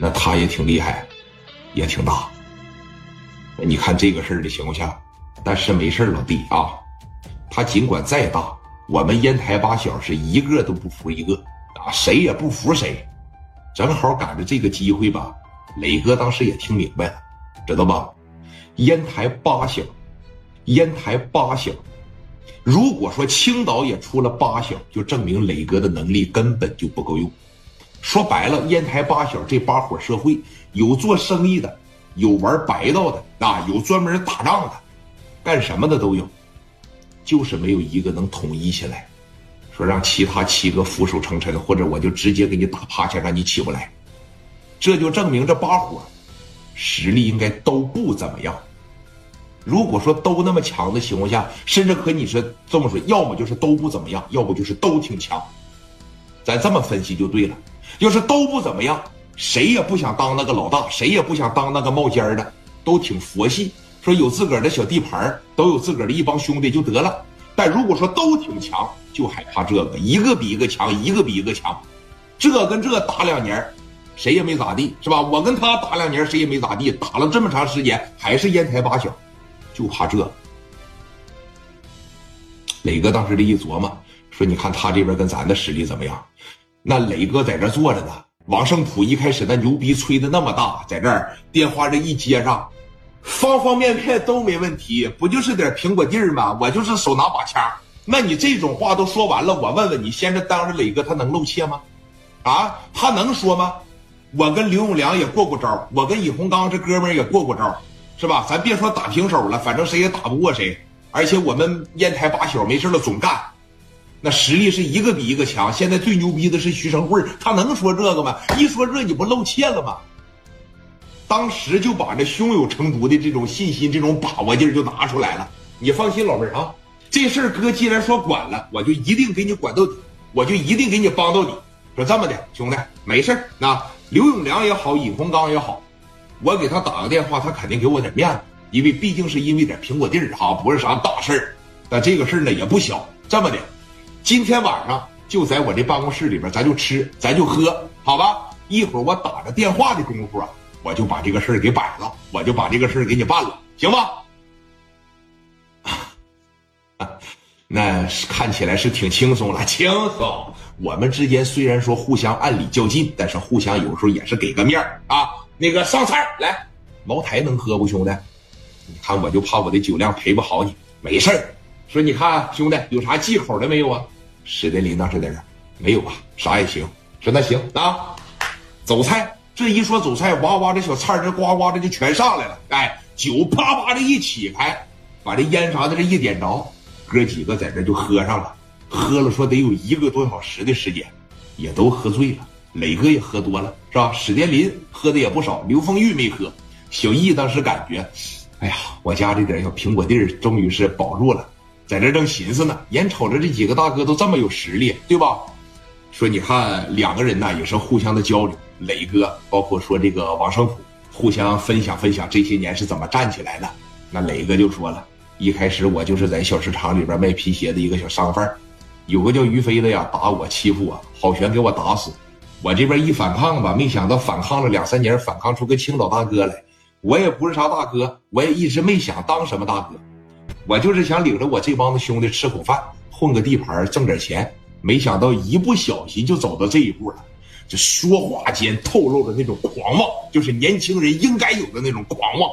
那他也挺厉害，也挺大。你看这个事儿的情况下，但是没事老弟啊，他尽管再大，我们烟台八小是一个都不服一个啊，谁也不服谁。正好赶着这个机会吧，磊哥当时也听明白了，知道吧？烟台八小，烟台八小。如果说青岛也出了八小，就证明磊哥的能力根本就不够用。说白了，烟台八小这八伙社会有做生意的，有玩白道的啊，有专门打仗的，干什么的都有，就是没有一个能统一起来，说让其他七个俯首称臣，或者我就直接给你打趴下，让你起不来。这就证明这八伙实力应该都不怎么样。如果说都那么强的情况下，甚至和你是这么说，要么就是都不怎么样，要不就是都挺强。咱这么分析就对了。要是都不怎么样，谁也不想当那个老大，谁也不想当那个冒尖的，都挺佛系，说有自个儿的小地盘，都有自个儿的一帮兄弟就得了。但如果说都挺强，就害怕这个，一个比一个强，一个比一个强，这跟这打两年，谁也没咋地，是吧？我跟他打两年，谁也没咋地，打了这么长时间，还是烟台八小。就怕这，磊哥当时这一琢磨，说：“你看他这边跟咱的实力怎么样？”那磊哥在这坐着呢。王胜普一开始那牛逼吹的那么大，在这儿电话这一接上，方方面面都没问题，不就是点苹果地儿吗？我就是手拿把掐。那你这种话都说完了，我问问你，现在当着磊哥他能露怯吗？啊，他能说吗？我跟刘永良也过过招，我跟尹洪刚这哥们也过过招。是吧？咱别说打平手了，反正谁也打不过谁。而且我们烟台八小没事了总干，那实力是一个比一个强。现在最牛逼的是徐成贵，他能说这个吗？一说这你不露怯了吗？当时就把这胸有成竹的这种信心、这种把握劲儿就拿出来了。你放心，老妹儿啊，这事儿哥既然说管了，我就一定给你管到底，我就一定给你帮到底。说这么的，兄弟，没事儿。那刘永良也好，尹洪刚也好。我给他打个电话，他肯定给我点面子，因为毕竟是因为点苹果地儿哈，不是啥大事儿。但这个事儿呢也不小。这么的，今天晚上就在我这办公室里边，咱就吃，咱就喝，好吧？一会儿我打着电话的功夫啊，我就把这个事儿给摆了，我就把这个事儿给你办了，行吧？那看起来是挺轻松了，轻松。我们之间虽然说互相暗里较劲，但是互相有时候也是给个面儿啊。那个上菜来，茅台能喝不，兄弟？你看我就怕我的酒量陪不好你，没事儿。说你看兄弟有啥忌口的没有啊？史殿林当时在这，没有啊，啥也行。说那行啊，走菜。这一说走菜，哇哇这小菜这呱呱的就全上来了。哎，酒啪啪的一起开，把这烟啥的这一点着，哥几个在这就喝上了。喝了说得有一个多小时的时间，也都喝醉了。磊哥也喝多了，是吧？史殿林喝的也不少，刘凤玉没喝。小易当时感觉，哎呀，我家这点小苹果地儿终于是保住了，在这正寻思呢。眼瞅着这几个大哥都这么有实力，对吧？说你看两个人呢也是互相的交流，磊哥包括说这个王胜普互相分享分享这些年是怎么站起来的。那磊哥就说了，一开始我就是在小市场里边卖皮鞋的一个小商贩，有个叫于飞的呀打我欺负我，好悬给我打死。我这边一反抗吧，没想到反抗了两三年，反抗出个青岛大哥来。我也不是啥大哥，我也一直没想当什么大哥，我就是想领着我这帮子兄弟吃口饭，混个地盘，挣点钱。没想到一不小心就走到这一步了。这说话间透露着那种狂妄，就是年轻人应该有的那种狂妄。